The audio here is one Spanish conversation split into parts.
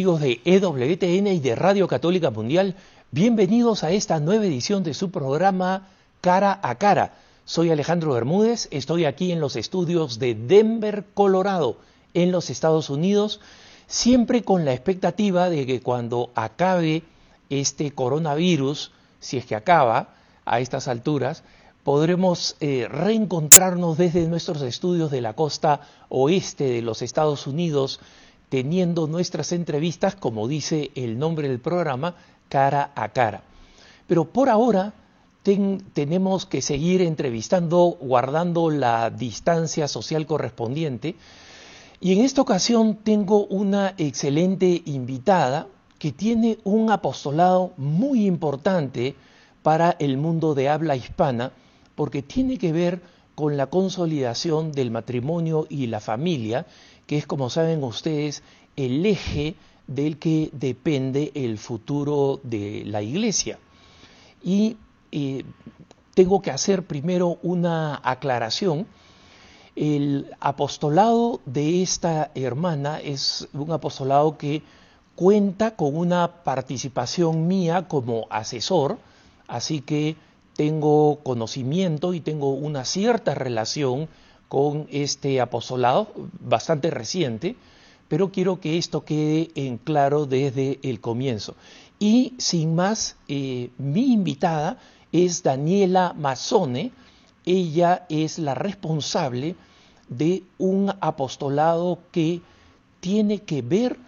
amigos de EWTN y de Radio Católica Mundial, bienvenidos a esta nueva edición de su programa Cara a Cara. Soy Alejandro Bermúdez, estoy aquí en los estudios de Denver, Colorado, en los Estados Unidos, siempre con la expectativa de que cuando acabe este coronavirus, si es que acaba a estas alturas, podremos eh, reencontrarnos desde nuestros estudios de la costa oeste de los Estados Unidos teniendo nuestras entrevistas, como dice el nombre del programa, cara a cara. Pero por ahora tenemos que seguir entrevistando guardando la distancia social correspondiente. Y en esta ocasión tengo una excelente invitada que tiene un apostolado muy importante para el mundo de habla hispana, porque tiene que ver con la consolidación del matrimonio y la familia que es, como saben ustedes, el eje del que depende el futuro de la iglesia. Y eh, tengo que hacer primero una aclaración. El apostolado de esta hermana es un apostolado que cuenta con una participación mía como asesor, así que tengo conocimiento y tengo una cierta relación con este apostolado bastante reciente, pero quiero que esto quede en claro desde el comienzo. Y sin más, eh, mi invitada es Daniela Mazzone, ella es la responsable de un apostolado que tiene que ver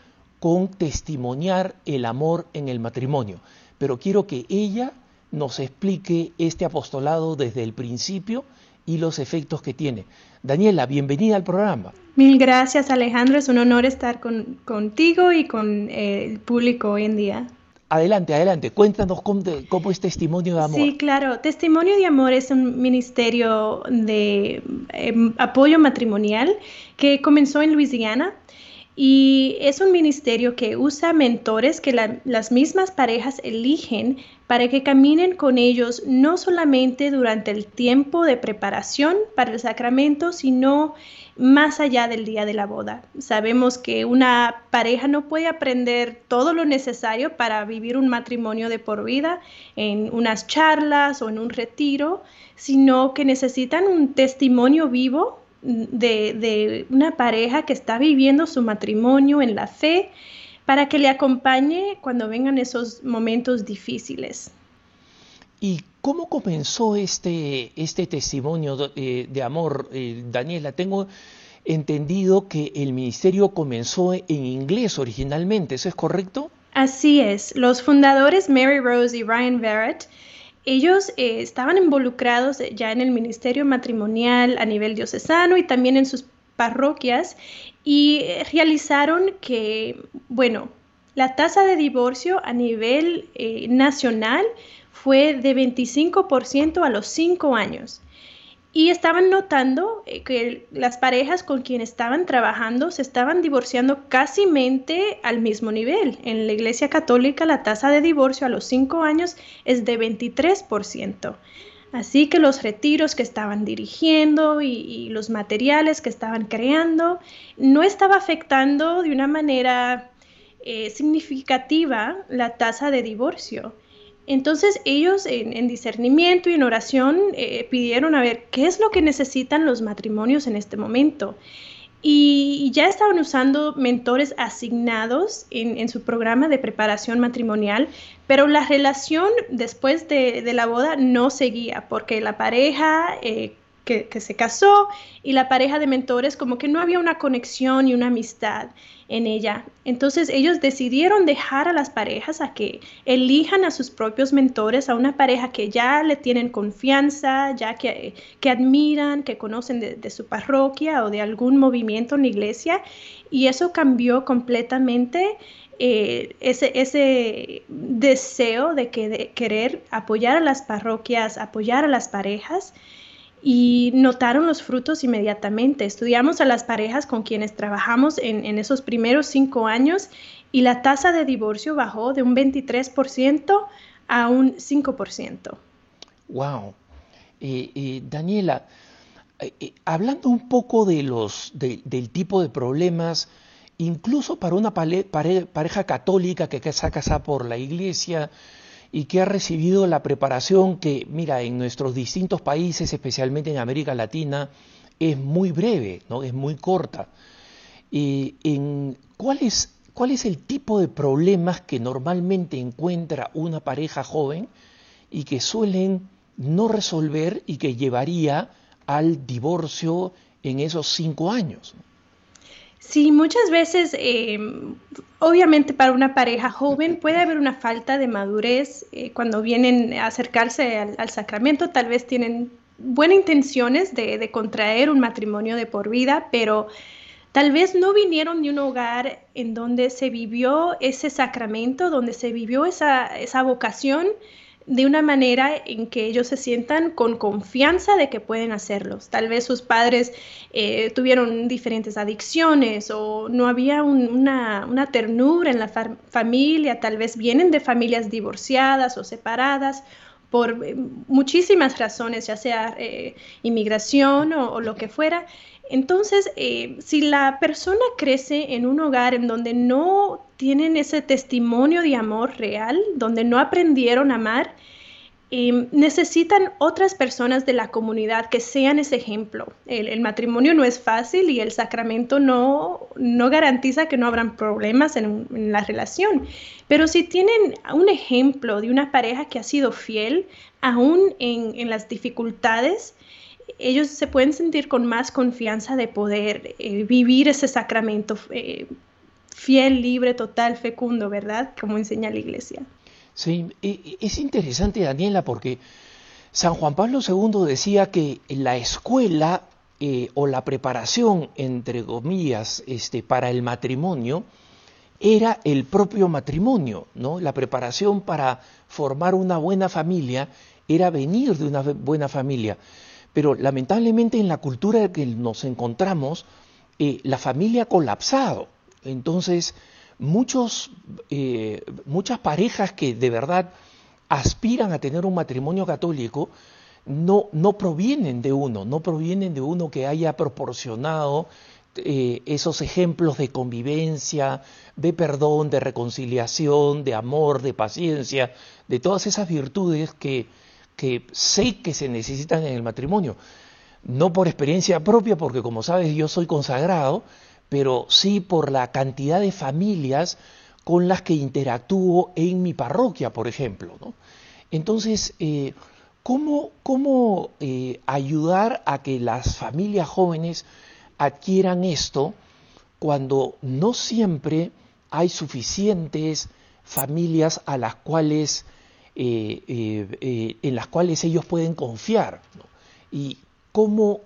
con testimoniar el amor en el matrimonio. Pero quiero que ella nos explique este apostolado desde el principio y los efectos que tiene. Daniela, bienvenida al programa. Mil gracias Alejandro, es un honor estar contigo y con eh, el público hoy en día. Adelante, adelante, cuéntanos cómo, es Testimonio de Amor. Sí, claro, Testimonio de Amor es un ministerio de em, apoyo matrimonial que comenzó en Luisiana y es un ministerio que usa mentores que las mismas parejas eligen para que caminen con ellos no solamente durante el tiempo de preparación para el sacramento, sino más allá del día de la boda. Sabemos que una pareja no puede aprender todo lo necesario para vivir un matrimonio de por vida en unas charlas o en un retiro, sino que necesitan un testimonio vivo de, una pareja que está viviendo su matrimonio en la fe para que le acompañe cuando vengan esos momentos difíciles. ¿Y cómo comenzó este, este testimonio de, de amor, eh, Daniela? Tengo entendido que el ministerio comenzó en inglés originalmente, ¿eso es correcto? Así es. Los fundadores Mary Rose y Ryan Barrett ellos eh, estaban involucrados ya en el ministerio matrimonial a nivel diocesano y también en sus parroquias y eh, realizaron que, bueno, la tasa de divorcio a nivel eh, nacional fue de 25% a los 5 años. Y estaban notando eh, que las parejas con quienes estaban trabajando se estaban divorciando casi al mismo nivel. En la Iglesia Católica la tasa de divorcio a los 5 años es de 23%. Así que los retiros que estaban dirigiendo y, los materiales que estaban creando no estaba afectando de una manera eh, significativa la tasa de divorcio. Entonces ellos en, discernimiento y en oración eh, pidieron a ver qué es lo que necesitan los matrimonios en este momento. Y, ya estaban usando mentores asignados en, su programa de preparación matrimonial, pero la relación después de, la boda no seguía porque la pareja eh, que, se casó y la pareja de mentores como que no había una conexión y una amistad en ella. Entonces ellos decidieron dejar a las parejas a que elijan a sus propios mentores, a una pareja que ya le tienen confianza, ya que, que admiran, que conocen de, su parroquia o de algún movimiento en la iglesia. Y eso cambió completamente eh, ese, ese, deseo de, que, de querer apoyar a las parroquias, apoyar a las parejas y notaron los frutos inmediatamente. Estudiamos a las parejas con quienes trabajamos en, esos primeros cinco años y la tasa de divorcio bajó de un 23% a un 5%. ¡Wow! Eh, Daniela, eh, hablando un poco de los, del tipo de problemas incluso para una pareja católica que se ha casado por la iglesia y que ha recibido la preparación que, mira, en nuestros distintos países, especialmente en América Latina, es muy breve, ¿no? es muy corta. Y en, ¿cuál, es, ¿Cuál es el tipo de problemas que normalmente encuentra una pareja joven y que suelen no resolver y que llevaría al divorcio en esos cinco años? Sí, muchas veces, eh, obviamente para una pareja joven puede haber una falta de madurez eh, cuando vienen a acercarse al, sacramento, tal vez tienen buenas intenciones de, contraer un matrimonio de por vida, pero tal vez no vinieron de un hogar en donde se vivió ese sacramento, donde se vivió esa vocación de una manera en que ellos se sientan con confianza de que pueden hacerlos. Tal vez sus padres eh, tuvieron diferentes adicciones o no había una, ternura en la familia, tal vez vienen de familias divorciadas o separadas por eh, muchísimas razones, ya sea eh, inmigración o, lo que fuera. Entonces, eh, si la persona crece en un hogar en donde no tienen ese testimonio de amor real, donde no aprendieron a amar, em, necesitan otras personas de la comunidad que sean ese ejemplo. El, matrimonio no es fácil y el sacramento no, no garantiza que no habrán problemas en, la relación. Pero si tienen un ejemplo de una pareja que ha sido fiel, aún en, en las dificultades, ellos se pueden sentir con más confianza de poder eh, vivir ese sacramento eh, fiel, libre, total, fecundo, ¿verdad? Como enseña la iglesia. Sí, es interesante, Daniela, porque San Juan Pablo II decía que la escuela eh, o la preparación, entre comillas, este, para el matrimonio, era el propio matrimonio, ¿no? La preparación para formar una buena familia era venir de una buena familia. Pero lamentablemente en la cultura en que nos encontramos, eh, la familia ha colapsado. Entonces, muchos, eh, muchas parejas que de verdad aspiran a tener un matrimonio católico, no, no provienen de uno, no provienen de uno que haya proporcionado eh, esos ejemplos de convivencia, de perdón, de reconciliación, de amor, de paciencia, de todas esas virtudes que que sé que se necesitan en el matrimonio. No por experiencia propia, porque como sabes yo soy consagrado, pero sí por la cantidad de familias con las que interactúo en mi parroquia, por ejemplo. Entonces, eh, ¿cómo, cómo eh, ayudar a que las familias jóvenes adquieran esto cuando no siempre hay suficientes familias a las cuales eh, eh, eh, en las cuales ellos pueden confiar. Y cómo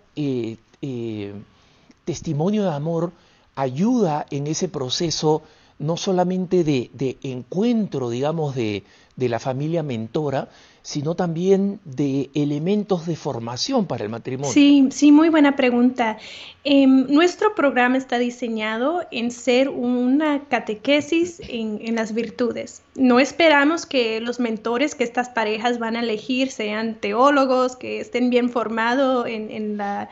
testimonio de amor ayuda en ese proceso no solamente de, de encuentro, digamos, de, de la familia mentora, sino también de elementos de formación para el matrimonio. Sí, sí, muy buena pregunta. Em, nuestro programa está diseñado en ser una catequesis en, las virtudes. No esperamos que los mentores que estas parejas van a elegir sean teólogos, que estén bien formados en, en la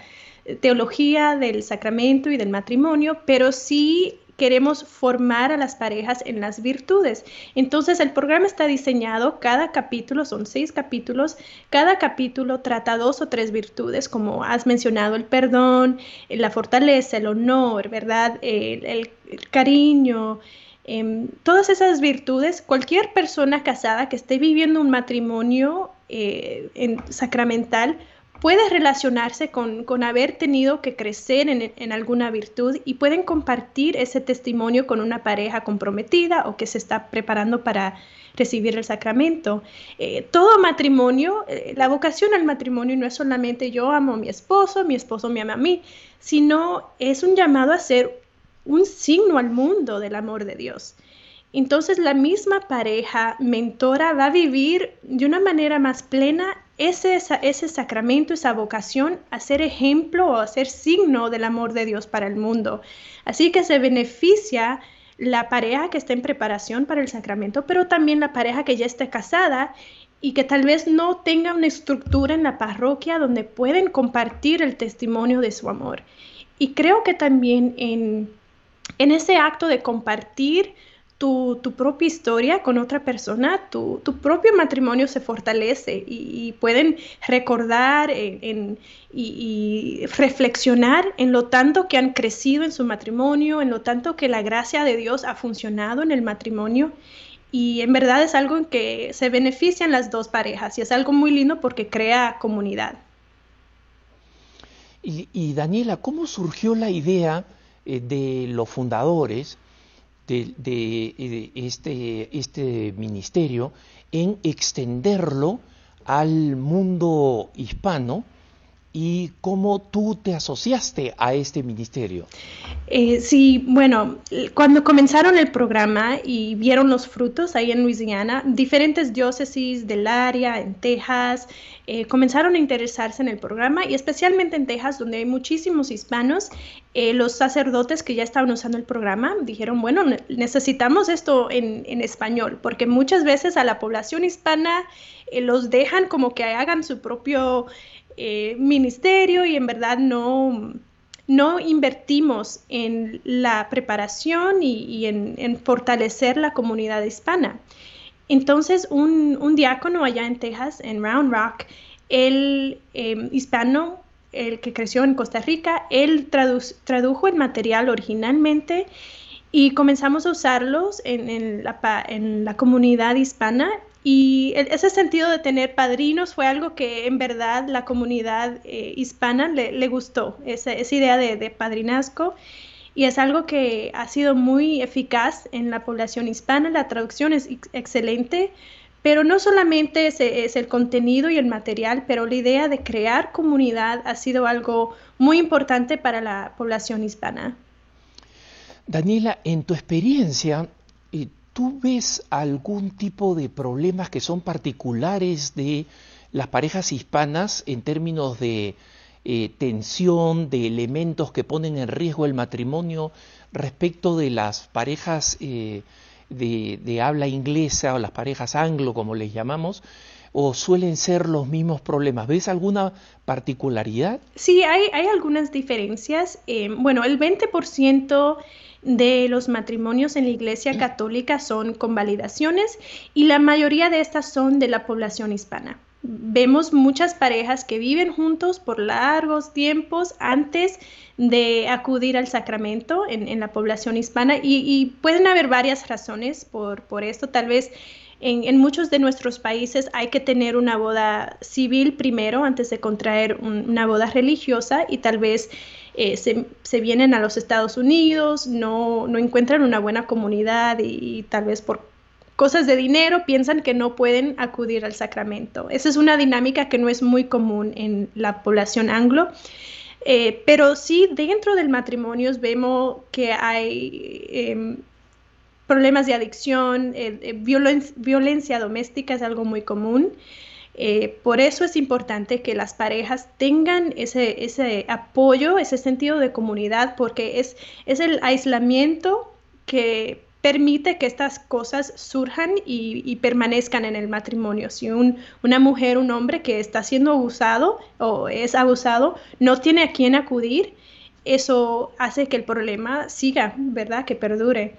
teología del sacramento y del matrimonio, pero sí queremos formar a las parejas en las virtudes. Entonces el programa está diseñado, cada capítulo, son seis capítulos, cada capítulo trata dos o tres virtudes, como has mencionado, el perdón, la fortaleza, el honor, ¿verdad? El, cariño. Em, todas esas virtudes, cualquier persona casada que esté viviendo un matrimonio eh, en, sacramental puede relacionarse con, haber tenido que crecer en, alguna virtud y pueden compartir ese testimonio con una pareja comprometida o que se está preparando para recibir el sacramento. Eh, todo matrimonio, eh, la vocación al matrimonio no es solamente yo amo a mi esposo, mi esposo me ama a mí, sino es un llamado a ser un signo al mundo del amor de Dios. Entonces la misma pareja mentora va a vivir de una manera más plena ese, ese sacramento, esa vocación a ser ejemplo o a ser signo del amor de Dios para el mundo. Así que se beneficia la pareja que está en preparación para el sacramento, pero también la pareja que ya está casada y que tal vez no tenga una estructura en la parroquia donde pueden compartir el testimonio de su amor. Y creo que también en en ese acto de compartir tu, propia historia con otra persona, tu, propio matrimonio se fortalece y, pueden recordar y, reflexionar en lo tanto que han crecido en su matrimonio, en lo tanto que la gracia de Dios ha funcionado en el matrimonio. Y en verdad es algo en que se benefician las dos parejas y es algo muy lindo porque crea comunidad. Y, Daniela, ¿cómo surgió la idea eh, de los fundadores de, de, este, este ministerio en extenderlo al mundo hispano y cómo tú te asociaste a este ministerio. Eh, sí, bueno, cuando comenzaron el programa y vieron los frutos ahí en Luisiana, diferentes diócesis del área, en Texas, eh, comenzaron a interesarse en el programa y especialmente en Texas, donde hay muchísimos hispanos, eh, los sacerdotes que ya estaban usando el programa dijeron, bueno, necesitamos esto en, en español, porque muchas veces a la población hispana los dejan como que hagan su propio eh, ministerio y en verdad no, no invertimos en la preparación y, en, fortalecer la comunidad hispana. Entonces, un, diácono allá en Texas, en Round Rock, el em, hispano, el que creció en Costa Rica, él tradujo el material originalmente y comenzamos a usarlos en, la, en la comunidad hispana y e, ese sentido de tener padrinos fue algo que en verdad la comunidad eh, hispana le, gustó, esa, idea de, padrinazgo. Y es algo que ha sido muy eficaz en la población hispana. La traducción es excelente, pero no solamente es, es, el contenido y el material, pero la idea de crear comunidad ha sido algo muy importante para la población hispana. Daniela, en tu experiencia, ¿Tú ves algún tipo de problemas que son particulares de las parejas hispanas en términos de eh, tensión, de elementos que ponen en riesgo el matrimonio respecto de las parejas eh, de, habla inglesa o las parejas anglo, como les llamamos? ¿O suelen ser los mismos problemas? ¿Ves alguna particularidad? Sí, hay, algunas diferencias. Eh, bueno, el 20% de los matrimonios en la Iglesia Católica son convalidaciones y la mayoría de estas son de la población hispana. Vemos muchas parejas que viven juntos por largos tiempos antes de acudir al sacramento en, la población hispana y, pueden haber varias razones por, por esto. Tal vez en, muchos de nuestros países hay que tener una boda civil primero antes de contraer una boda religiosa y tal vez eh, se, vienen a los Estados Unidos, no, encuentran una buena comunidad y, tal vez por cosas de dinero piensan que no pueden acudir al sacramento. Esa es una dinámica que no es muy común en la población anglo. Eh, pero sí, dentro del matrimonio vemos que hay em, problemas de adicción, eh, violencia doméstica es algo muy común. Eh, por eso es importante que las parejas tengan ese, apoyo, ese sentido de comunidad, porque es, el aislamiento que permite que estas cosas surjan y, permanezcan en el matrimonio. Si una mujer, un hombre que está siendo abusado o es abusado, no tiene a quién acudir, eso hace que el problema siga, ¿verdad? Que perdure.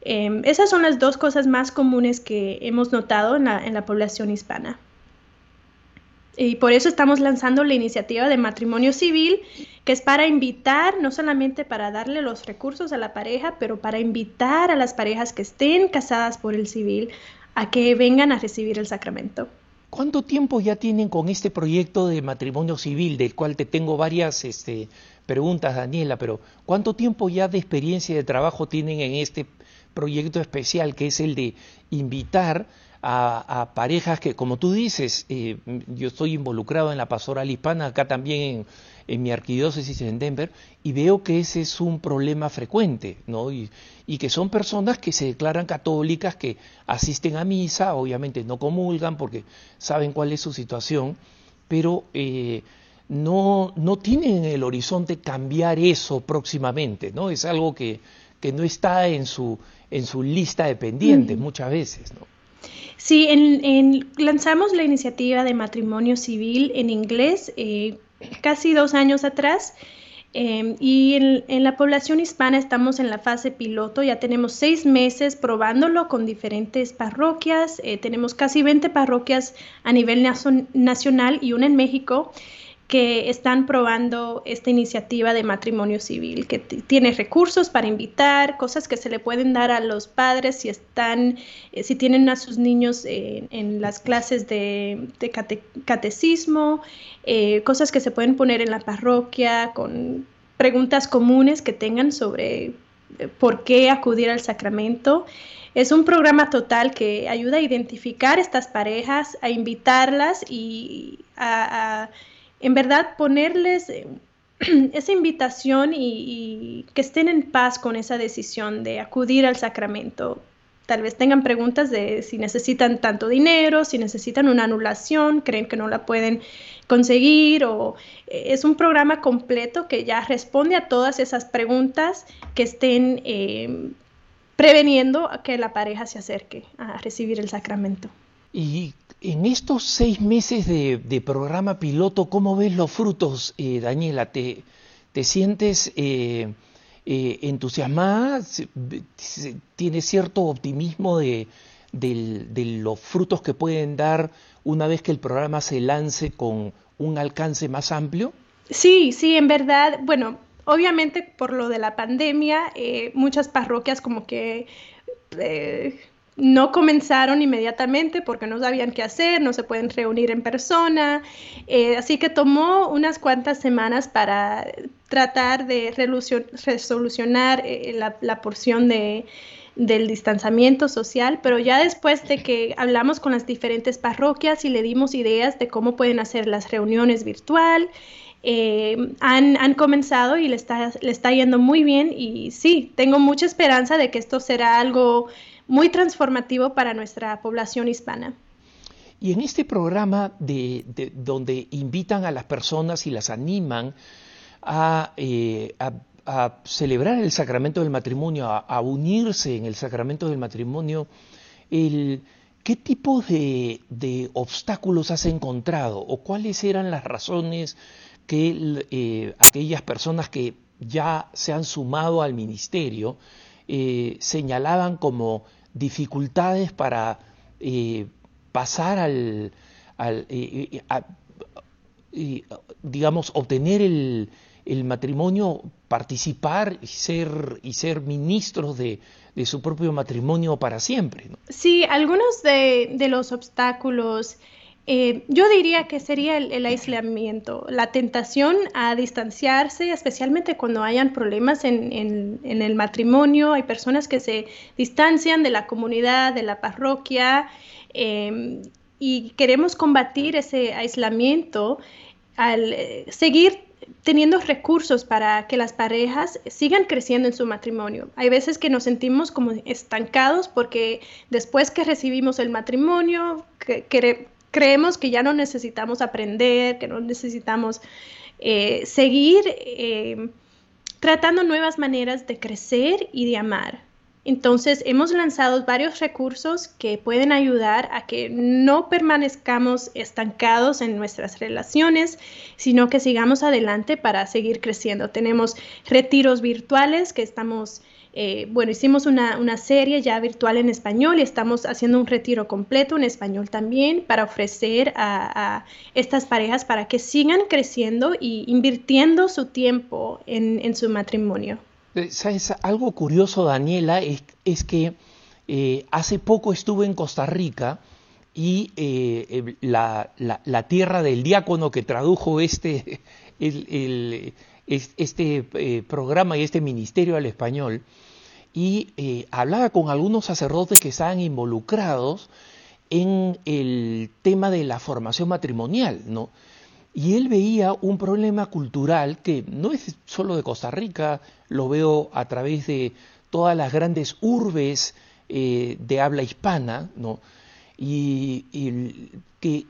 Em, esas son las dos cosas más comunes que hemos notado en la población hispana. Y por eso estamos lanzando la iniciativa de matrimonio civil, que es para invitar, no solamente para darle los recursos a la pareja, pero para invitar a las parejas que estén casadas por el civil a que vengan a recibir el sacramento. ¿Cuánto tiempo ya tienen con este proyecto de matrimonio civil, del cual te tengo varias este, preguntas, Daniela, pero ¿cuánto tiempo ya de experiencia de trabajo tienen en este proyecto especial, que es el de invitar a, parejas que, como tú dices, eh, yo estoy involucrado en la pastoral hispana, acá también en, mi arquidiócesis en Denver, y veo que ese es un problema frecuente, ¿no? Y, que son personas que se declaran católicas, que asisten a misa, obviamente no comulgan porque saben cuál es su situación, pero eh, no, no tienen en el horizonte cambiar eso próximamente, ¿no? Es algo que, que no está en su, en su lista de pendientes muchas veces, ¿no? Sí, lanzamos la iniciativa de matrimonio civil en inglés eh, casi dos años atrás. Em, y en, la población hispana estamos en la fase piloto, ya tenemos seis meses probándolo con diferentes parroquias, eh, tenemos casi 20 parroquias a nivel nacional y una en México que están probando esta iniciativa de matrimonio civil, que tiene recursos para invitar, cosas que se le pueden dar a los padres si están, eh, si tienen a sus niños en las clases de, catecismo, eh, cosas que se pueden poner en la parroquia con preguntas comunes que tengan sobre eh, por qué acudir al sacramento. Es un programa total que ayuda a identificar estas parejas, a invitarlas y a en verdad ponerles eh, esa invitación y, que estén en paz con esa decisión de acudir al sacramento. Tal vez tengan preguntas de si necesitan tanto dinero, si necesitan una anulación, creen que no la pueden conseguir o eh, es un programa completo que ya responde a todas esas preguntas que estén eh, preveniendo que la pareja se acerque a recibir el sacramento. ¿Y en estos seis meses de, programa piloto, ¿cómo ves los frutos, eh, Daniela? ¿Te, te sientes eh, eh, entusiasmada? ¿Tienes cierto optimismo de, los frutos que pueden dar una vez que el programa se lance con un alcance más amplio? Sí, sí, en verdad, bueno, obviamente por lo de la pandemia, muchas parroquias como que no comenzaron inmediatamente porque no sabían qué hacer, no se pueden reunir en persona, eh, así que tomó unas cuantas semanas para tratar de resolucionar eh, la, porción de, del distanciamiento social, pero ya después de que hablamos con las diferentes parroquias y le dimos ideas de cómo pueden hacer las reuniones virtual, eh, han, han, comenzado y le está, le está yendo muy bien. Y sí, tengo mucha esperanza de que esto será algo muy transformativo para nuestra población hispana. Y en este programa de, donde invitan a las personas y las animan a, eh, celebrar el sacramento del matrimonio, a, unirse en el sacramento del matrimonio, ¿qué tipo de, obstáculos has encontrado o cuáles eran las razones que eh, aquellas personas que ya se han sumado al ministerio eh, señalaban como dificultades para eh, pasar al, eh, digamos, obtener el, matrimonio, participar y ser, y ser ministros de, su propio matrimonio para siempre. Sí, algunos de, de los obstáculos eh, yo diría que sería el, aislamiento, la tentación a distanciarse, especialmente cuando hayan problemas en, el matrimonio. Hay personas que se distancian de la comunidad, de la parroquia, em, y queremos combatir ese aislamiento al eh, seguir teniendo recursos para que las parejas sigan creciendo en su matrimonio. Hay veces que nos sentimos como estancados porque después que recibimos el matrimonio, que, creemos que ya no necesitamos aprender, que no necesitamos eh, seguir eh, tratando nuevas maneras de crecer y de amar. Entonces, hemos lanzado varios recursos que pueden ayudar a que no permanezcamos estancados en nuestras relaciones, sino que sigamos adelante para seguir creciendo. Tenemos retiros virtuales que estamos eh, bueno, hicimos una, serie ya virtual en español y estamos haciendo un retiro completo en español también para ofrecer a, estas parejas para que sigan creciendo y invirtiendo su tiempo en, su matrimonio. Eh, ¿Sabes? Algo curioso, Daniela, es, que eh, hace poco estuve en Costa Rica y la, tierra del diácono que tradujo este, este programa y este ministerio al español, y eh, hablaba con algunos sacerdotes que estaban involucrados en el tema de la formación matrimonial, ¿no? Y él veía un problema cultural que no es solo de Costa Rica, lo veo a través de todas las grandes urbes eh, de habla hispana, ¿no? Y, que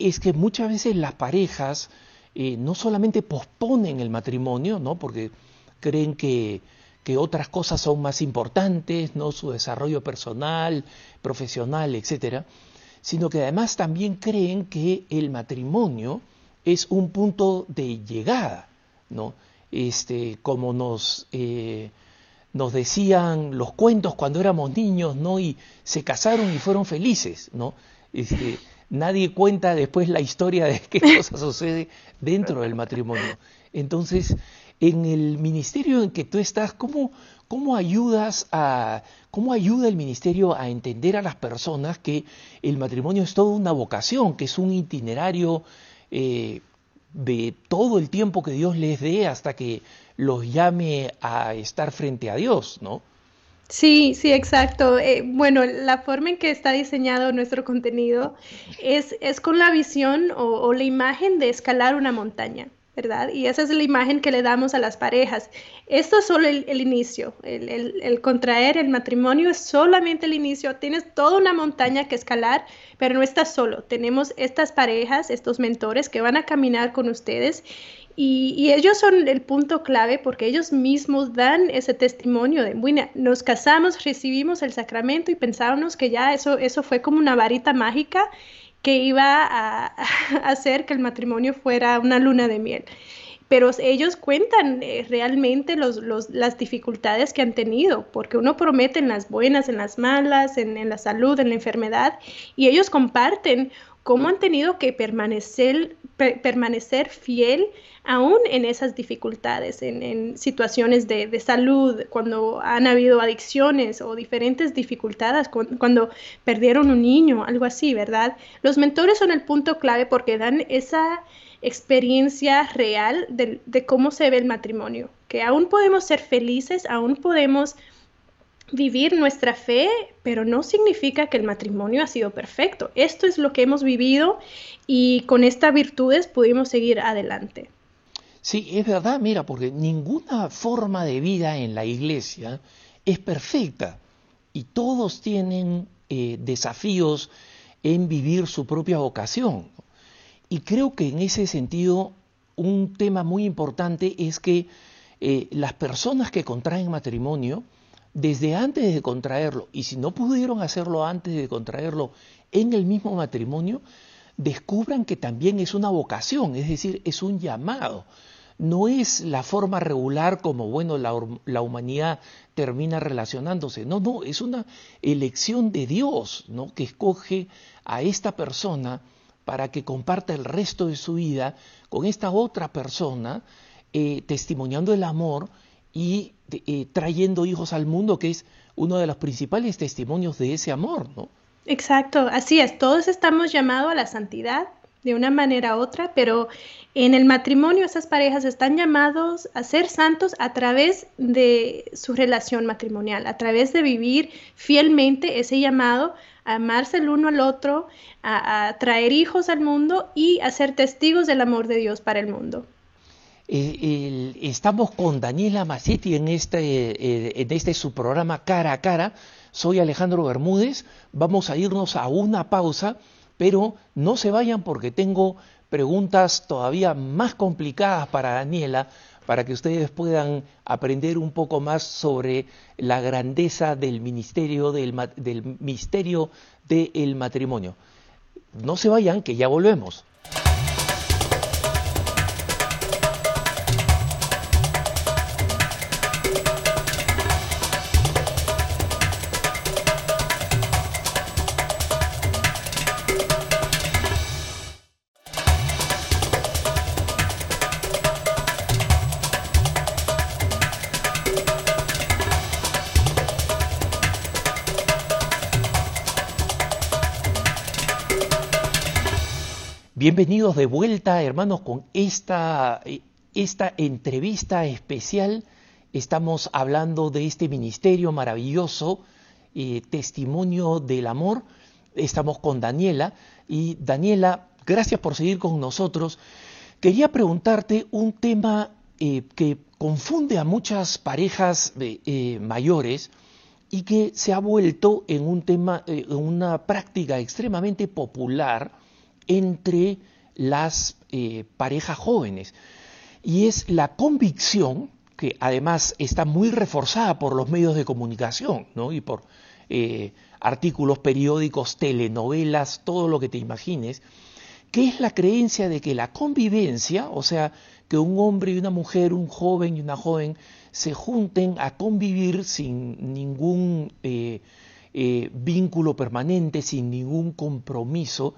es que muchas veces las parejas eh, no solamente posponen el matrimonio, ¿no? Porque creen que que otras cosas son más importantes, no su desarrollo personal, profesional, etcétera, sino que además también creen que el matrimonio es un punto de llegada, ¿no? este, como nos, eh, nos decían los cuentos cuando éramos niños, ¿no? Y se casaron y fueron felices, ¿no? Este, nadie cuenta después la historia de qué cosa sucede dentro del matrimonio. Entonces, en el ministerio en que tú estás, ¿cómo, cómo ayudas a, cómo ayuda el ministerio a entender a las personas que el matrimonio es toda una vocación, que es un itinerario eh, de todo el tiempo que Dios les dé hasta que los llame a estar frente a Dios, ¿no? Sí, sí, exacto. Eh, bueno, la forma en que está diseñado nuestro contenido es, es con la visión o, la imagen de escalar una montaña. ¿Verdad? Y esa es la imagen que le damos a las parejas. Esto es solo el, inicio, el, el, contraer el matrimonio es solamente el inicio. Tienes toda una montaña que escalar, pero no estás solo. Tenemos estas parejas, estos mentores que van a caminar con ustedes y, ellos son el punto clave porque ellos mismos dan ese testimonio de, bueno, nos casamos, recibimos el sacramento y pensábamos que ya eso, eso fue como una varita mágica que iba a, hacer que el matrimonio fuera una luna de miel. Pero ellos cuentan eh, realmente las dificultades que han tenido, porque uno promete en las buenas, en las malas, en la salud, en la enfermedad, y ellos comparten cómo han tenido que permanecer, permanecer fiel aún en esas dificultades, en, situaciones de, salud, cuando han habido adicciones o diferentes dificultades, cuando perdieron un niño, algo así, ¿verdad? Los mentores son el punto clave porque dan esa experiencia real de, de cómo se ve el matrimonio, que aún podemos ser felices, aún podemos vivir nuestra fe, pero no significa que el matrimonio ha sido perfecto. Esto es lo que hemos vivido y con estas virtudes pudimos seguir adelante. Sí, es verdad, mira, porque ninguna forma de vida en la iglesia es perfecta y todos tienen eh, desafíos en vivir su propia vocación. Y creo que en ese sentido un tema muy importante es que eh, las personas que contraen matrimonio, desde antes de contraerlo, y si no pudieron hacerlo antes de contraerlo en el mismo matrimonio, descubran que también es una vocación, es decir, es un llamado. No es la forma regular como, bueno, la, la humanidad termina relacionándose. No, no, es una elección de Dios, ¿no? Que escoge a esta persona para que comparta el resto de su vida con esta otra persona, eh, testimoniando el amor y eh, trayendo hijos al mundo, que es uno de los principales testimonios de ese amor, ¿no? Exacto, así es, todos estamos llamados a la santidad de una manera u otra, pero en el matrimonio esas parejas están llamados a ser santos a través de su relación matrimonial, a través de vivir fielmente ese llamado, a amarse el uno al otro, a, a traer hijos al mundo y a ser testigos del amor de Dios para el mundo. Eh, estamos con Daniela Macetti en este, eh, en este su programa Cara a Cara. Soy Alejandro Bermúdez. Vamos a irnos a una pausa, pero no se vayan porque tengo preguntas todavía más complicadas para Daniela para que ustedes puedan aprender un poco más sobre la grandeza del ministerio del, del misterio del matrimonio. No se vayan, que ya volvemos. Bienvenidos de vuelta, hermanos, con esta, esta entrevista especial. Estamos hablando de este ministerio maravilloso, eh, testimonio del amor. Estamos con Daniela. Y Daniela, gracias por seguir con nosotros. Quería preguntarte un tema eh, que confunde a muchas parejas eh, mayores y que se ha vuelto en un tema, en una práctica extremadamente popular entre las eh, parejas jóvenes. Y es la convicción, que además está muy reforzada por los medios de comunicación ¿no? y por eh, artículos periódicos, telenovelas, todo lo que te imagines, que es la creencia de que la convivencia, o sea, que un hombre y una mujer, un joven y una joven, se junten a convivir sin ningún eh, vínculo permanente, sin ningún compromiso,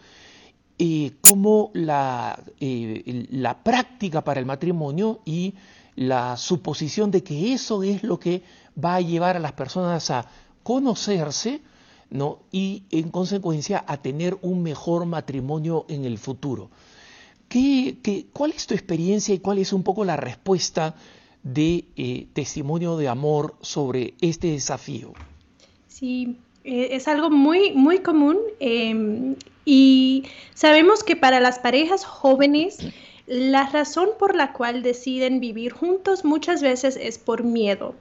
eh, como la, la práctica para el matrimonio y la suposición de que eso es lo que va a llevar a las personas a conocerse, ¿no? y en consecuencia a tener un mejor matrimonio en el futuro. ¿Qué, cuál es tu experiencia y cuál es un poco la respuesta de eh, testimonio de amor sobre este desafío? Sí, eh, es algo muy, muy común em, y sabemos que para las parejas jóvenes la razón por la cual deciden vivir juntos muchas veces es por miedo.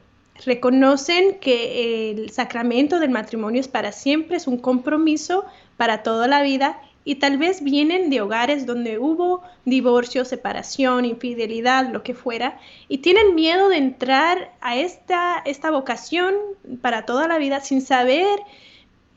Reconocen que el sacramento del matrimonio es para siempre, es un compromiso para toda la vida y tal vez vienen de hogares donde hubo divorcio, separación, infidelidad, lo que fuera, y tienen miedo de entrar a esta, esta vocación para toda la vida sin saber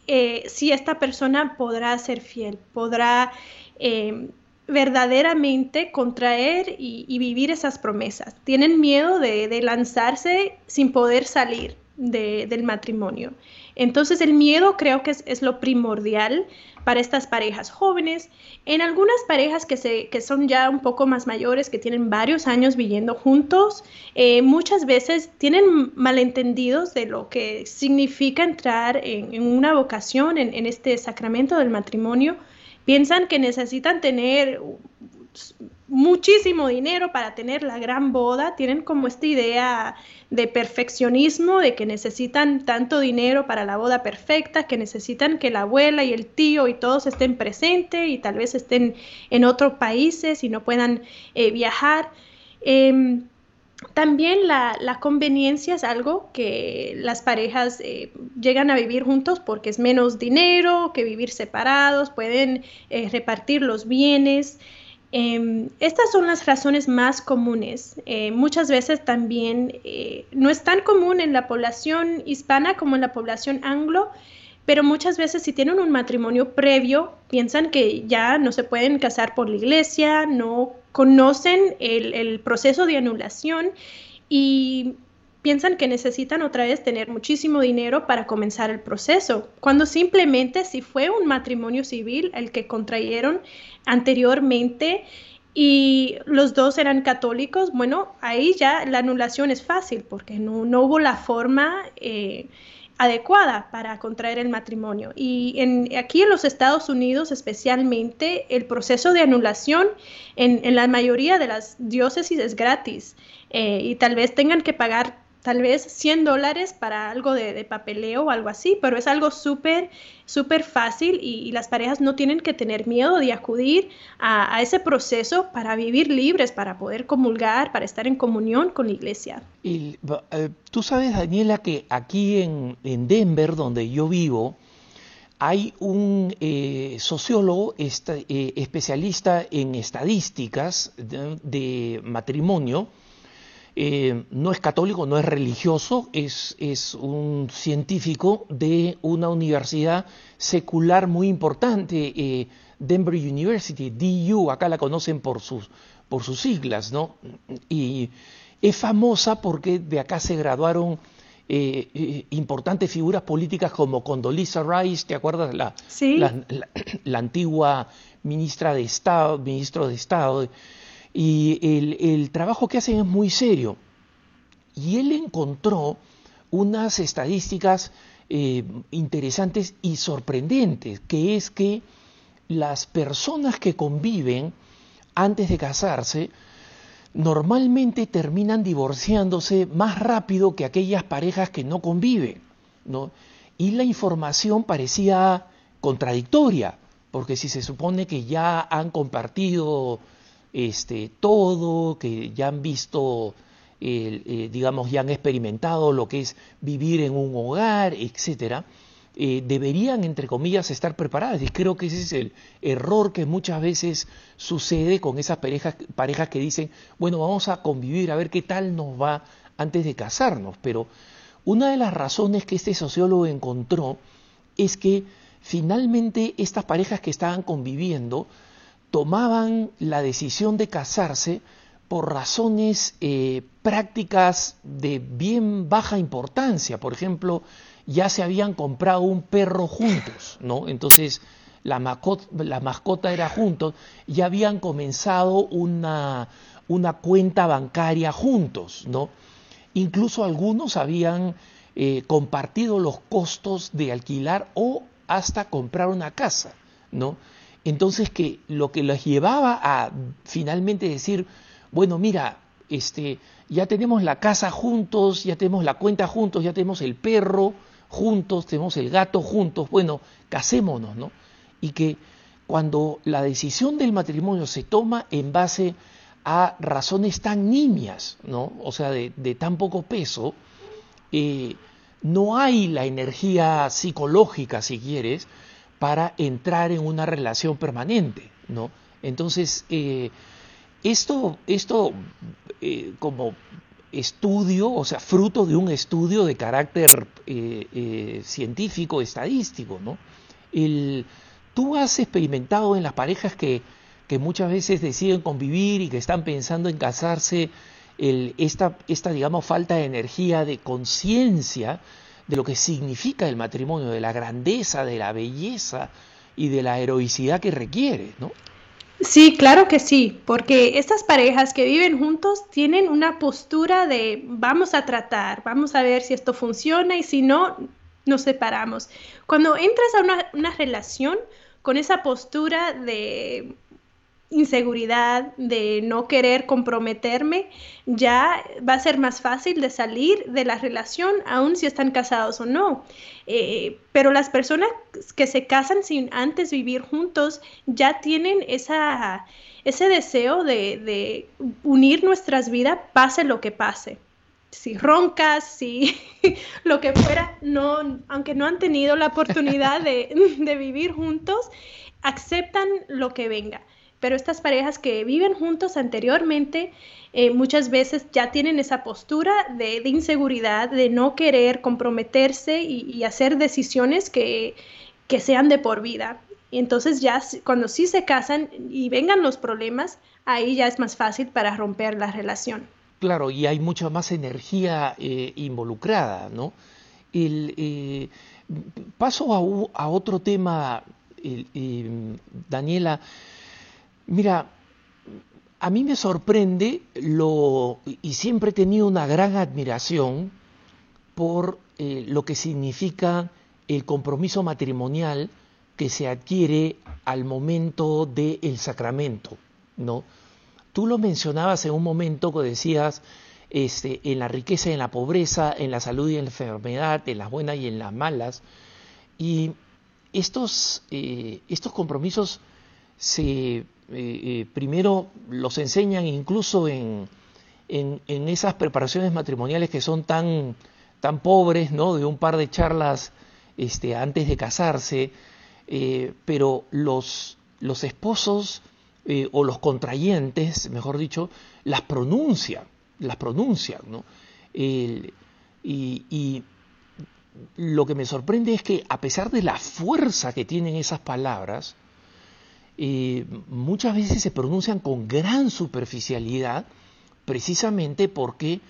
eh, si esta persona podrá ser fiel, podrá eh, verdaderamente contraer y, vivir esas promesas. Tienen miedo de, lanzarse sin poder salir del matrimonio. Entonces el miedo creo que es, lo primordial para estas parejas jóvenes. En algunas parejas que, se, que son ya un poco más mayores, que tienen varios años viviendo juntos, eh, muchas veces tienen malentendidos de lo que significa entrar en, una vocación, en, en este sacramento del matrimonio. Piensan que necesitan tener muchísimo dinero para tener la gran boda, tienen como esta idea de perfeccionismo, de que necesitan tanto dinero para la boda perfecta, que necesitan que la abuela y el tío y todos estén presentes y tal vez estén en otros países y no puedan eh, viajar. Em, también la, conveniencia es algo que las parejas eh, llegan a vivir juntos porque es menos dinero que vivir separados, pueden eh, repartir los bienes. Em, estas son las razones más comunes. Eh, muchas veces también eh, no es tan común en la población hispana como en la población anglo, pero muchas veces si tienen un matrimonio previo, piensan que ya no se pueden casar por la iglesia, no conocen el, el proceso de anulación y piensan que necesitan otra vez tener muchísimo dinero para comenzar el proceso, cuando simplemente si fue un matrimonio civil el que contrayeron anteriormente y los dos eran católicos, bueno, ahí ya la anulación es fácil porque no, no hubo la forma eh, adecuada para contraer el matrimonio. Y aquí en los Estados Unidos especialmente el proceso de anulación en, en la mayoría de las diócesis es gratis eh, y tal vez tengan que pagar tal vez 100 dólares para algo de, papeleo o algo así, pero es algo súper, súper fácil y, las parejas no tienen que tener miedo de acudir a, ese proceso para vivir libres, para poder comulgar, para estar en comunión con la iglesia. Y, eh, Tú sabes, Daniela, que aquí en, Denver, donde yo vivo, hay un eh, sociólogo eh, especialista en estadísticas de matrimonio, eh, no es católico, no es religioso, es, es, un científico de una universidad secular muy importante, eh, Denver University, DU, acá la conocen por sus, por sus siglas, ¿no? Y es famosa porque de acá se graduaron eh, importantes figuras políticas como Condoleezza Rice, ¿te acuerdas? La, la, antigua ministra de Estado, ministro de Estado y el, trabajo que hacen es muy serio. Y él encontró unas estadísticas eh, interesantes y sorprendentes, que es que las personas que conviven antes de casarse normalmente terminan divorciándose más rápido que aquellas parejas que no conviven. ¿no? Y la información parecía contradictoria, porque si se supone que ya han compartido este, todo, que ya han visto, eh, digamos, ya han experimentado lo que es vivir en un hogar, etcétera, eh, deberían, entre comillas, estar preparadas. Y creo que ese es el error que muchas veces sucede con esas parejas, parejas que dicen, bueno, vamos a convivir, a ver qué tal nos va antes de casarnos. Pero una de las razones que este sociólogo encontró es que finalmente estas parejas que estaban conviviendo tomaban la decisión de casarse por razones eh, prácticas de bien baja importancia. Por ejemplo, ya se habían comprado un perro juntos, ¿no? Entonces la mascota, era juntos, ya habían comenzado una, una cuenta bancaria juntos, ¿no? Incluso algunos habían eh, compartido los costos de alquilar o hasta comprar una casa, ¿no? Entonces que lo que les llevaba a finalmente decir, bueno, mira, este, ya tenemos la casa juntos, ya tenemos la cuenta juntos, ya tenemos el perro juntos, tenemos el gato juntos, bueno, casémonos, ¿no? Y que cuando la decisión del matrimonio se toma en base a razones tan nimias, ¿no? O sea, de, tan poco peso, eh, no hay la energía psicológica, si quieres, para entrar en una relación permanente, ¿no? Entonces, eh, esto, esto eh, como estudio, o sea, fruto de un estudio de carácter eh, científico, estadístico, ¿no? Tú has experimentado en las parejas que, que, muchas veces deciden convivir y que están pensando en casarse, esta, esta, digamos, falta de energía, de conciencia de lo que significa el matrimonio, de la grandeza, de la belleza y de la heroicidad que requiere, ¿no? Sí, claro que sí, porque estas parejas que viven juntos tienen una postura de vamos a tratar, vamos a ver si esto funciona y si no, nos separamos. Cuando entras a una, una relación con esa postura de inseguridad, de no querer comprometerme, ya va a ser más fácil de salir de la relación, aun si están casados o no. Eh, pero las personas que se casan sin antes vivir juntos ya tienen esa, ese deseo de, de unir nuestras vidas, pase lo que pase si roncas, si lo que fuera, no, aunque no han tenido la oportunidad de, de, vivir juntos, aceptan lo que venga pero estas parejas que viven juntos anteriormente eh, muchas veces ya tienen esa postura de, inseguridad, de no querer comprometerse y, hacer decisiones que, que, sean de por vida. Y entonces ya cuando sí se casan y vengan los problemas, ahí ya es más fácil para romper la relación. Claro, y hay mucha más energía eh, involucrada, ¿no? El, eh, paso a, a, otro tema, Daniela. Mira, a mí me sorprende lo, y siempre he tenido una gran admiración por eh, lo que significa el compromiso matrimonial que se adquiere al momento del sacramento, ¿no? Tú lo mencionabas en un momento que decías este, en la riqueza y en la pobreza, en la salud y en la enfermedad, en las buenas y en las malas. Y estos, eh, estos compromisos se eh, eh, primero los enseñan incluso en, en, esas preparaciones matrimoniales que son tan, tan pobres, ¿no? De un par de charlas este, antes de casarse, eh, pero los, los esposos o los contrayentes, mejor dicho, las pronuncian, las pronuncian, ¿no? y, y lo que me sorprende es que a pesar de la fuerza que tienen esas palabras, eh, muchas veces se pronuncian con gran superficialidad precisamente porque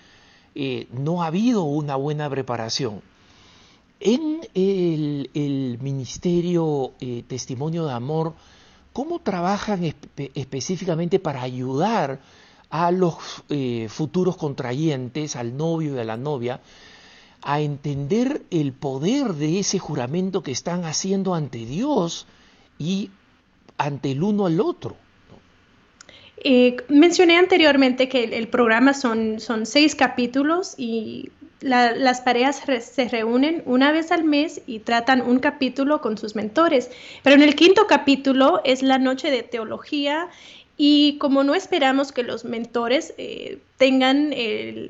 eh, no ha habido una buena preparación. En el, Ministerio eh, Testimonio de Amor, ¿cómo trabajan específicamente para ayudar a los futuros contrayentes, al novio y a la novia, a entender el poder de ese juramento que están haciendo ante Dios y ante el uno al otro. Eh, mencioné anteriormente que el, programa son, seis capítulos y las parejas se reúnen una vez al mes y tratan un capítulo con sus mentores. Pero en el quinto capítulo es la noche de teología y como no esperamos que los mentores eh, tengan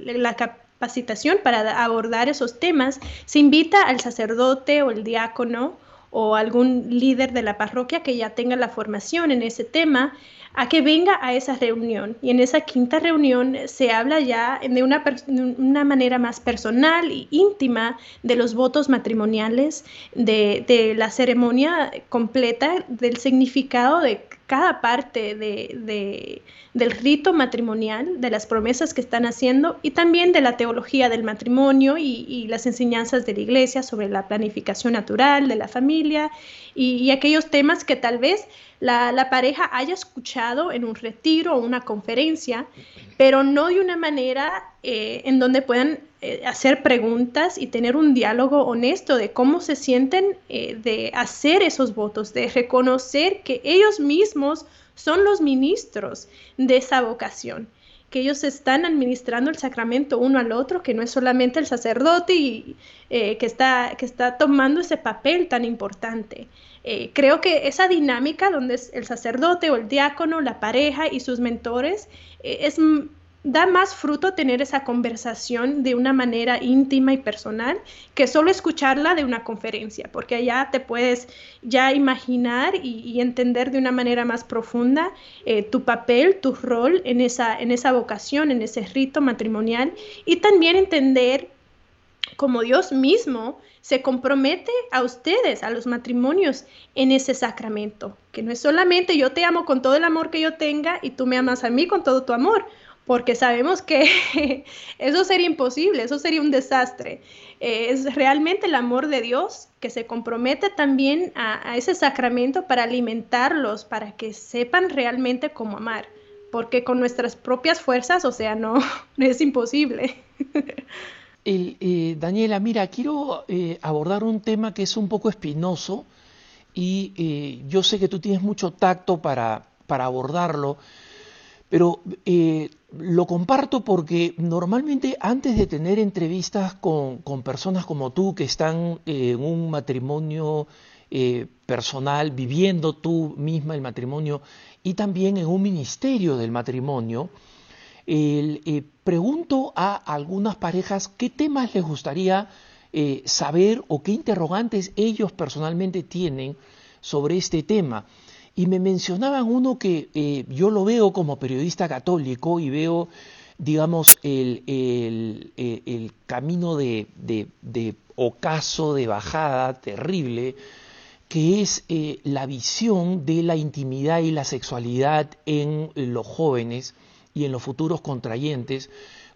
la capacitación para abordar esos temas, se invita al sacerdote o el diácono o algún líder de la parroquia que ya tenga la formación en ese tema a que venga a esa reunión. Y en esa quinta reunión se habla ya de una, una manera más personal e íntima de los votos matrimoniales, de, de, la ceremonia completa, del significado de cada parte de, del rito matrimonial, de las promesas que están haciendo y también de la teología del matrimonio y, las enseñanzas de la iglesia sobre la planificación natural de la familia y, aquellos temas que tal vez la, pareja haya escuchado en un retiro o una conferencia, pero no de una manera eh, en donde puedan eh, hacer preguntas y tener un diálogo honesto de cómo se sienten eh, de hacer esos votos, de reconocer que ellos mismos son los ministros de esa vocación, que ellos están administrando el sacramento uno al otro, que no es solamente el sacerdote y, que, está, que está tomando ese papel tan importante. creo que esa dinámica donde es el sacerdote o el diácono, la pareja y sus mentores es da más fruto tener esa conversación de una manera íntima y personal que solo escucharla de una conferencia, porque allá te puedes ya imaginar y, entender de una manera más profunda eh, tu papel, tu rol en esa, en esa vocación, en ese rito matrimonial y también entender cómo Dios mismo se compromete a ustedes, a los matrimonios, en ese sacramento, que no es solamente yo te amo con todo el amor que yo tenga y tú me amas a mí con todo tu amor, porque sabemos que eso sería imposible, eso sería un desastre. Eh, es realmente el amor de Dios que se compromete también a, ese sacramento para alimentarlos, para que sepan realmente cómo amar, porque con nuestras propias fuerzas, o sea, no, es imposible. Eh, Daniela, mira, quiero eh, abordar un tema que es un poco espinoso y yo sé que tú tienes mucho tacto para, para abordarlo, pero eh, lo comparto porque normalmente antes de tener entrevistas con, personas como tú que están en un matrimonio eh, personal, viviendo tú misma el matrimonio y también en un ministerio del matrimonio, eh, pregunto a algunas parejas qué temas les gustaría saber o qué interrogantes ellos personalmente tienen sobre este tema. Y me mencionaban uno que eh, yo lo veo como periodista católico y veo, digamos, el, el, camino de, de, ocaso, de bajada terrible, que es eh, la visión de la intimidad y la sexualidad en los jóvenes y en los futuros contrayentes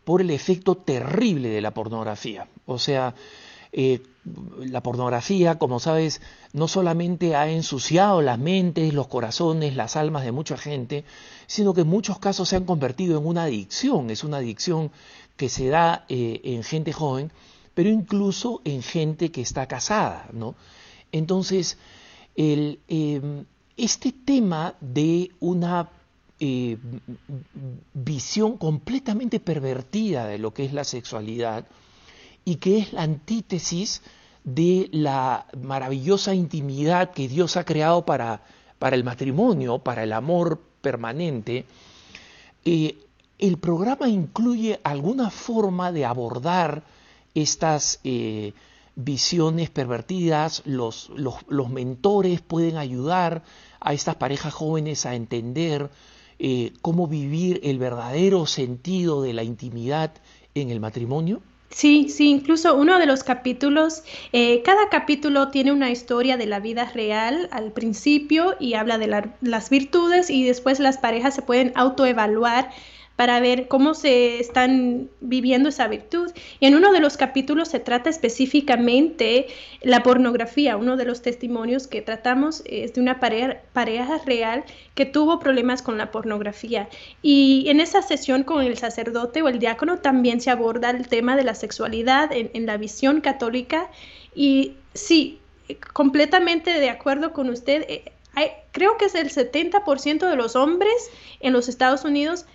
por el efecto terrible de la pornografía. O sea, eh, la pornografía, como sabes, no solamente ha ensuciado las mentes, los corazones, las almas de mucha gente, sino que en muchos casos se han convertido en una adicción. Es una adicción que se da eh, en gente joven, pero incluso en gente que está casada, ¿no? Entonces, em, este tema de una eh, visión completamente pervertida de lo que es la sexualidad, y que es la antítesis de la maravillosa intimidad que Dios ha creado para, para el matrimonio, para el amor permanente, eh, el programa incluye alguna forma de abordar estas eh, visiones pervertidas, los, los, mentores pueden ayudar a estas parejas jóvenes a entender eh, cómo vivir el verdadero sentido de la intimidad en el matrimonio. Sí, sí, incluso uno de los capítulos, eh, cada capítulo tiene una historia de la vida real al principio y habla de las virtudes y después las parejas se pueden autoevaluar para ver cómo se están viviendo esa virtud. Y en uno de los capítulos se trata específicamente la pornografía. Uno de los testimonios que tratamos es de una pareja, pareja real que tuvo problemas con la pornografía. Y en esa sesión con el sacerdote o el diácono también se aborda el tema de la sexualidad en, la visión católica. Y sí, completamente de acuerdo con usted. Eh, creo que es el 70% de los hombres en los Estados Unidos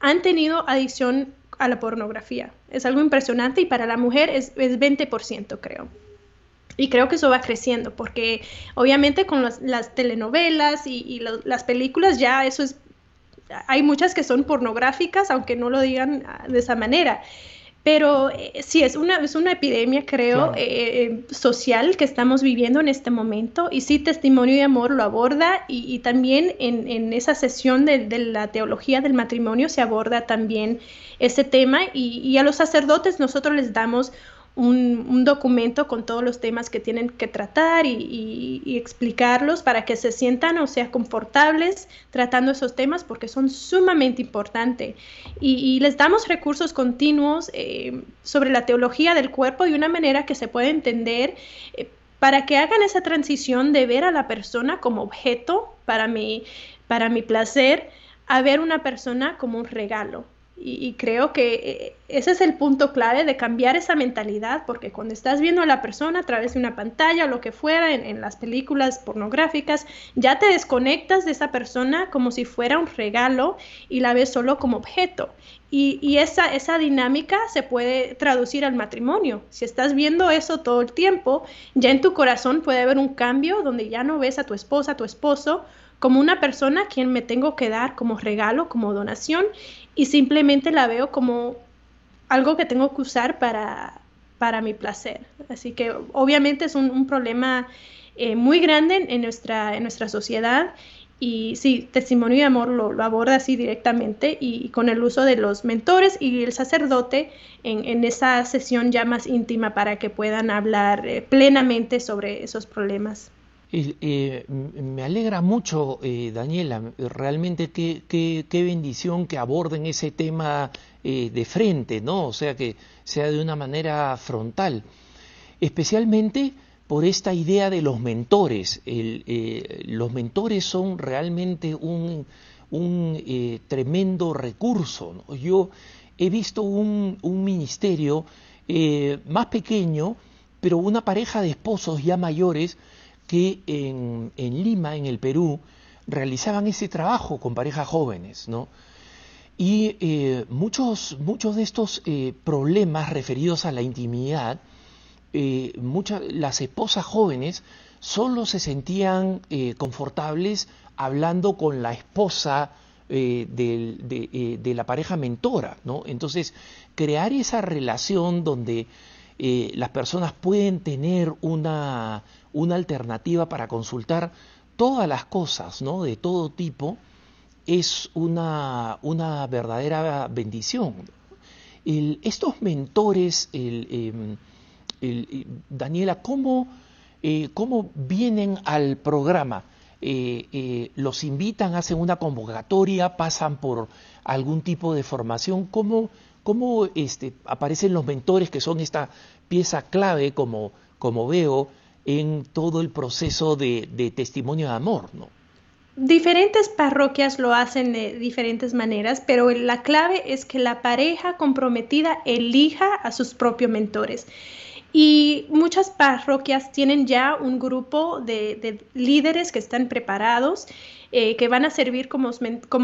han tenido adicción a la pornografía. Es algo impresionante y para la mujer es, 20%, creo. Y creo que eso va creciendo, porque obviamente con las telenovelas y, las películas ya eso es, hay muchas que son pornográficas, aunque no lo digan ah, de esa manera. Pero eh, sí, es una, es una epidemia, creo, eh, social que estamos viviendo en este momento. Y sí, Testimonio y Amor lo aborda y, también en, en, esa sesión de, de, la teología del matrimonio se aborda también ese tema. Y, y, a los sacerdotes nosotros les damos un, documento con todos los temas que tienen que tratar y, explicarlos para que se sientan o sea confortables tratando esos temas porque son sumamente importantes. Y, les damos recursos continuos eh, sobre la teología del cuerpo de una manera que se puede entender. Eh, para que hagan esa transición de ver a la persona como objeto para mi, para mi placer a ver una persona como un regalo. Y, creo que eh, ese es el punto clave de cambiar esa mentalidad, porque cuando estás viendo a la persona a través de una pantalla o lo que fuera en, las películas pornográficas, ya te desconectas de esa persona como si fuera un regalo y la ves solo como objeto. Y, y esa, esa dinámica se puede traducir al matrimonio. Si estás viendo eso todo el tiempo, ya en tu corazón puede haber un cambio donde ya no ves a tu esposa, a tu esposo, como una persona a quien me tengo que dar como regalo, como donación, y simplemente la veo como algo que tengo que usar para, para mi placer. Así que obviamente es un, problema eh, muy grande en nuestra, en nuestra sociedad y sí, testimonio de amor lo, aborda así directamente y, con el uso de los mentores y el sacerdote en, esa sesión ya más íntima para que puedan hablar eh, plenamente sobre esos problemas. Eh, me alegra mucho, eh, Daniela, realmente qué, bendición que aborden ese tema eh, de frente, ¿no? O sea, que sea de una manera frontal. Especialmente por esta idea de los mentores. los mentores son realmente un, un tremendo recurso. Yo he visto un, un ministerio más pequeño, pero una pareja de esposos ya mayores, que en, Lima, en el Perú, realizaban ese trabajo con parejas jóvenes, ¿no? Y eh, muchos, muchos de estos eh, problemas referidos a la intimidad, eh, muchas, las esposas jóvenes solo se sentían confortables hablando con la esposa de, de, la pareja mentora, ¿no? Entonces, crear esa relación donde las personas pueden tener una, una alternativa para consultar todas las cosas, ¿no? De todo tipo, es una, una verdadera bendición. estos mentores, em, Daniela, ¿cómo, eh, ¿cómo, vienen al programa? Eh, eh, ¿Los invitan, hacen una convocatoria, pasan por algún tipo de formación? ¿Cómo, cómo este, aparecen los mentores que son esta pieza clave, como, como veo, en todo el proceso de, testimonio de amor, ¿no? Diferentes parroquias lo hacen de diferentes maneras, pero la clave es que la pareja comprometida elija a sus propios mentores. Y muchas parroquias tienen ya un grupo de, líderes que están preparados, eh, que van a servir como,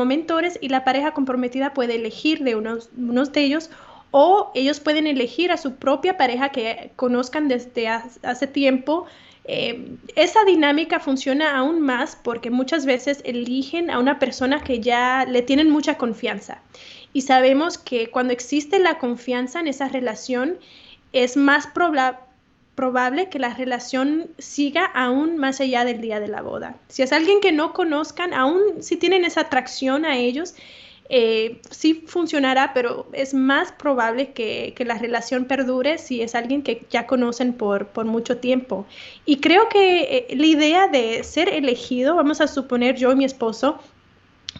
mentores y la pareja comprometida puede elegir de unos, unos de ellos o ellos pueden elegir a su propia pareja que conozcan desde hace tiempo. Eh, esa dinámica funciona aún más porque muchas veces eligen a una persona que ya le tienen mucha confianza. Y sabemos que cuando existe la confianza en esa relación, es más probable que la relación siga aún más allá del día de la boda. Si es alguien que no conozcan, aún si tienen esa atracción a ellos, eh, sí funcionará, pero es más probable que, la relación perdure si es alguien que ya conocen por, por mucho tiempo. Y creo que eh, la idea de ser elegido, vamos a suponer yo y mi esposo,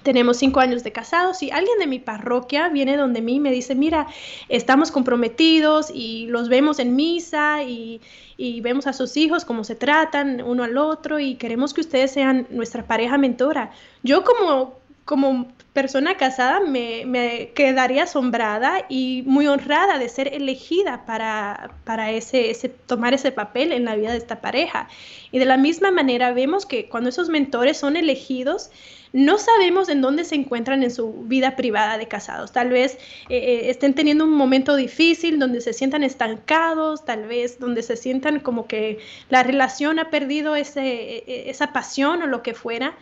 tenemos cinco años de casados y alguien de mi parroquia viene donde mí y me dice, mira, estamos comprometidos y los vemos en misa y, y, vemos a sus hijos cómo se tratan uno al otro y queremos que ustedes sean nuestra pareja mentora. Yo como como persona casada me, quedaría asombrada y muy honrada de ser elegida para, para ese, ese, tomar ese papel en la vida de esta pareja. Y de la misma manera vemos que cuando esos mentores son elegidos, no sabemos en dónde se encuentran en su vida privada de casados. Tal vez eh, eh, estén teniendo un momento difícil donde se sientan estancados, tal vez donde se sientan como que la relación ha perdido ese, e, e, esa pasión o lo que fuera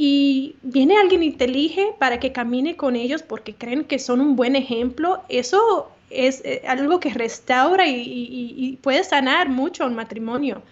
y viene alguien y te elige para que camine con ellos porque creen que son un buen ejemplo, eso es eh, algo que restaura y, puede sanar mucho un matrimonio.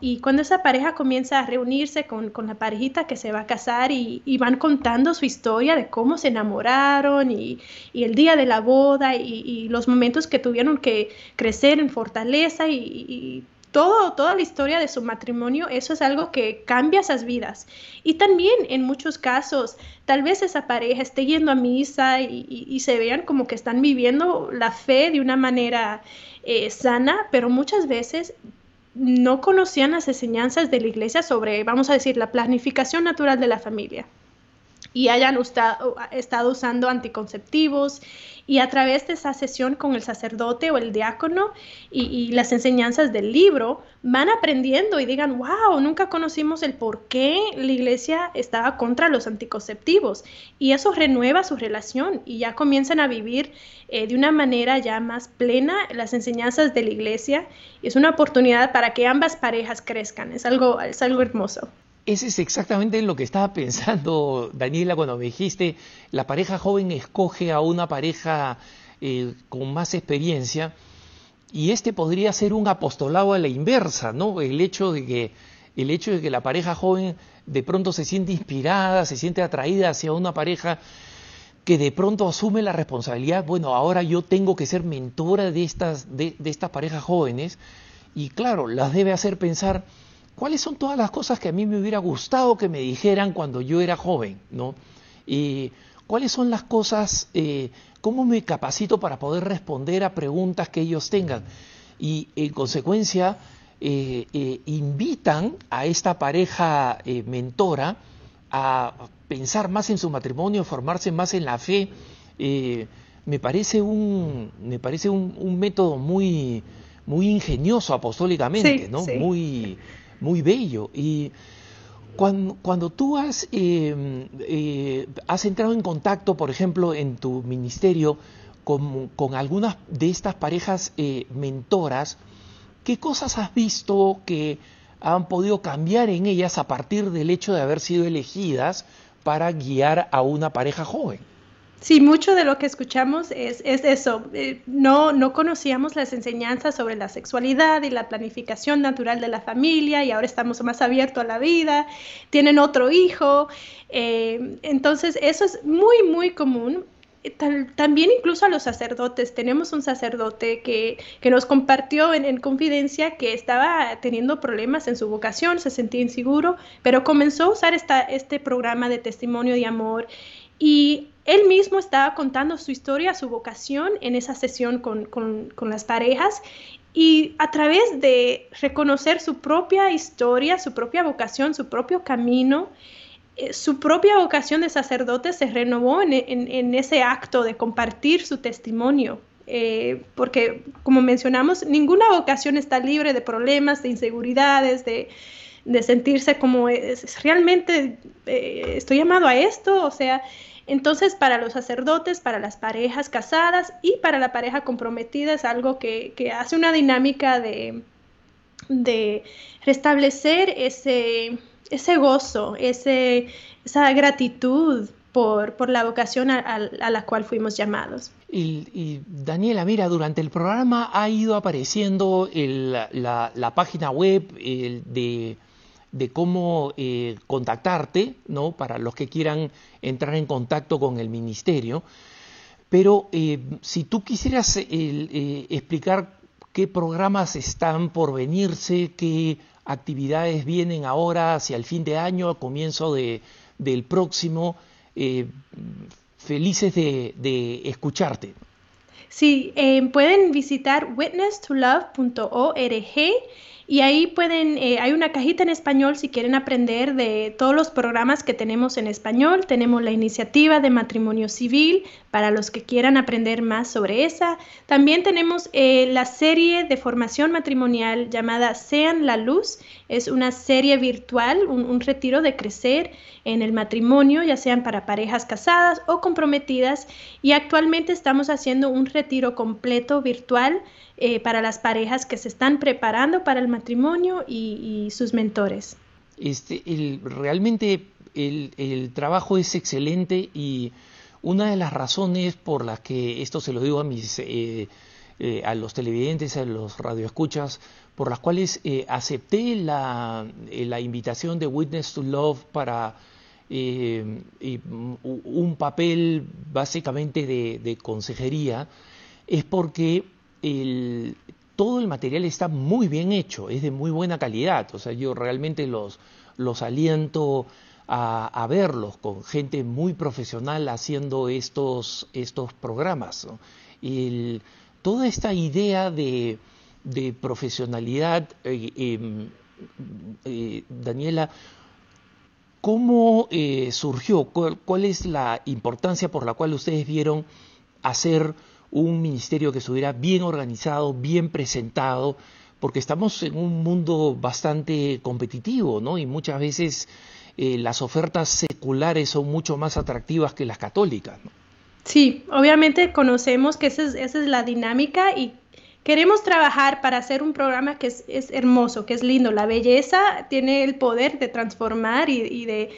Y cuando esa pareja comienza a reunirse con, la parejita que se va a casar y, van contando su historia de cómo se enamoraron y, el día de la boda y, los momentos que tuvieron que crecer en fortaleza y, todo, toda la historia de su matrimonio, eso es algo que cambia esas vidas. Y también en muchos casos, tal vez esa pareja esté yendo a misa y, se vean como que están viviendo la fe de una manera eh, sana, pero muchas veces no conocían las enseñanzas de la iglesia sobre, vamos a decir, la planificación natural de la familia y hayan estado usando anticonceptivos y a través de esa sesión con el sacerdote o el diácono y, las enseñanzas del libro van aprendiendo y digan, wow, nunca conocimos el por qué la iglesia estaba contra los anticonceptivos y eso renueva su relación y ya comienzan a vivir eh, de una manera ya más plena las enseñanzas de la iglesia. Y es una oportunidad para que ambas parejas crezcan, es algo, es algo hermoso. Ese es exactamente lo que estaba pensando, Daniela, cuando me dijiste, la pareja joven escoge a una pareja eh, con más experiencia, y este podría ser un apostolado a la inversa, ¿no? El hecho de que, el hecho de que la pareja joven de pronto se siente inspirada, se siente atraída hacia una pareja que de pronto asume la responsabilidad, bueno, ahora yo tengo que ser mentora de estas, de, de estas parejas jóvenes, y claro, las debe hacer pensar, ¿cuáles son todas las cosas que a mí me hubiera gustado que me dijeran cuando yo era joven? ¿no? Y ¿Cuáles son las cosas, eh, cómo me capacito para poder responder a preguntas que ellos tengan? Y en consecuencia, eh, eh, invitan a esta pareja mentora a pensar más en su matrimonio, formarse más en la fe. me parece un, me parece un, método muy, muy ingenioso apostólicamente, ¿no? Muy, muy bello. Y cuando, cuando tú has, eh, eh, has entrado en contacto, por ejemplo, en tu ministerio con, con algunas de estas parejas eh, mentoras, ¿qué cosas has visto que han podido cambiar en ellas a partir del hecho de haber sido elegidas para guiar a una pareja joven? Sí, mucho de lo que escuchamos es, eso. Eh, no, no conocíamos las enseñanzas sobre la sexualidad y la planificación natural de la familia y ahora estamos más abiertos a la vida, tienen otro hijo. Eh, entonces, eso es muy, muy común. Eh, también incluso a los sacerdotes. Tenemos un sacerdote que, que nos compartió en, en, confidencia que estaba teniendo problemas en su vocación, se sentía inseguro, pero comenzó a usar esta, este programa de testimonio de amor y él mismo estaba contando su historia, su vocación en esa sesión con, las parejas y a través de reconocer su propia historia, su propia vocación, su propio camino, eh, su propia vocación de sacerdote se renovó en, ese acto de compartir su testimonio. Eh, porque, como mencionamos, ninguna vocación está libre de problemas, de inseguridades, de, sentirse como realmente eh, estoy llamado a esto, o sea, entonces, para los sacerdotes, para las parejas casadas y para la pareja comprometida es algo que, hace una dinámica de, restablecer ese, ese gozo, ese, esa gratitud por, la vocación a, la cual fuimos llamados. Y, Daniela, mira, durante el programa ha ido apareciendo la, página web de de cómo eh, contactarte, ¿no? Para los que quieran entrar en contacto con el ministerio. Pero eh, si tú quisieras eh, explicar qué programas están por venirse, qué actividades vienen ahora hacia el fin de año, a comienzo de, del próximo, felices de, de, escucharte. Sí, pueden visitar witnesstolove.org y ahí pueden, eh, hay una cajita en español si quieren aprender de todos los programas que tenemos en español. Tenemos la iniciativa de matrimonio civil para los que quieran aprender más sobre esa. También tenemos eh, la serie de formación matrimonial llamada Sean la Luz. Es una serie virtual, un, un retiro de crecer en el matrimonio, ya sean para parejas casadas o comprometidas. Y actualmente estamos haciendo un retiro completo virtual eh, para las parejas que se están preparando para el matrimonio y, sus mentores. Este, realmente el, trabajo es excelente y una de las razones por las que esto se lo digo a mis eh, eh, a los televidentes, a los radioescuchas, por las cuales eh, acepté la, la, invitación de Witness to Love para un papel básicamente de, de consejería, es porque el, todo el material está muy bien hecho, es de muy buena calidad. O sea, yo realmente los, los aliento a, verlos con gente muy profesional haciendo estos, estos programas. Y toda esta idea de, profesionalidad, eh, em, eh, Daniela, ¿cómo eh, surgió? ¿Cuál, es la importancia por la cual ustedes vieron hacer un ministerio que estuviera bien organizado, bien presentado, porque estamos en un mundo bastante competitivo, ¿no? Y muchas veces eh, las ofertas seculares son mucho más atractivas que las católicas, ¿no? Sí, obviamente conocemos que esa es, la dinámica y queremos trabajar para hacer un programa que es, hermoso, que es lindo. La belleza tiene el poder de transformar y de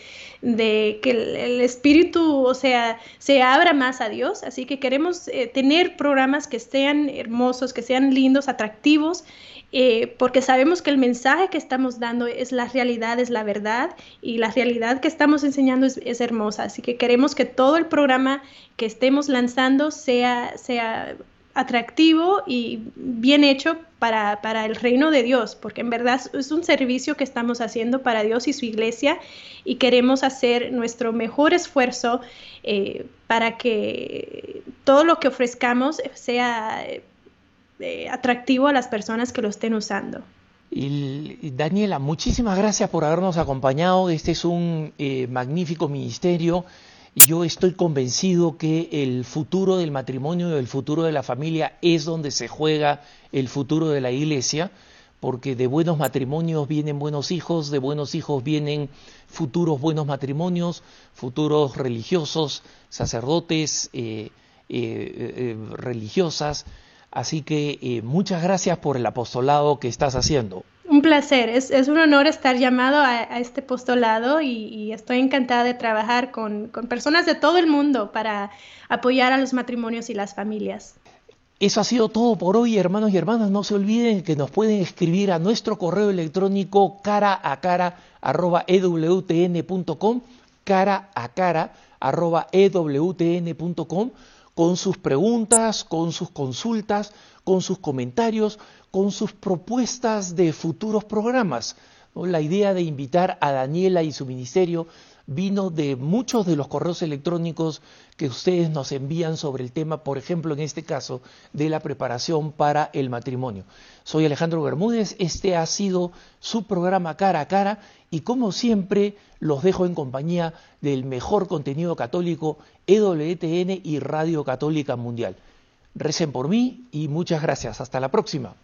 que el, espíritu, o sea, se abra más a Dios. Así que queremos eh, tener programas que sean hermosos, que sean lindos, atractivos, eh, porque sabemos que el mensaje que estamos dando es la realidad, es la verdad, y la realidad que estamos enseñando es, hermosa. Así que queremos que todo el programa que estemos lanzando sea, sea atractivo y bien hecho para, para, el reino de Dios, porque en verdad es un servicio que estamos haciendo para Dios y su iglesia y queremos hacer nuestro mejor esfuerzo eh, para que todo lo que ofrezcamos sea eh, atractivo a las personas que lo estén usando. Y, Daniela, muchísimas gracias por habernos acompañado. Este es un eh, magnífico ministerio yo estoy convencido que el futuro del matrimonio y el futuro de la familia es donde se juega el futuro de la iglesia, porque de buenos matrimonios vienen buenos hijos, de buenos hijos vienen futuros buenos matrimonios, futuros religiosos, sacerdotes, eh, eh, eh, religiosas. Así que muchas gracias por el apostolado que estás haciendo. Un placer, es, un honor estar llamado a, este postulado y, estoy encantada de trabajar con, personas de todo el mundo para apoyar a los matrimonios y las familias. Eso ha sido todo por hoy, hermanos y hermanas. No se olviden que nos pueden escribir a nuestro correo electrónico cara a cara arroba ewtn.com, cara a cara arroba ewtn.com, con sus preguntas, con sus consultas, con sus comentarios con sus propuestas de futuros programas. La idea de invitar a Daniela y su ministerio vino de muchos de los correos electrónicos que ustedes nos envían sobre el tema, por ejemplo, en este caso, de la preparación para el matrimonio. Soy Alejandro Bermúdez, este ha sido su programa cara a cara y como siempre los dejo en compañía del mejor contenido católico, EWTN y Radio Católica Mundial. Recen por mí y muchas gracias. Hasta la próxima.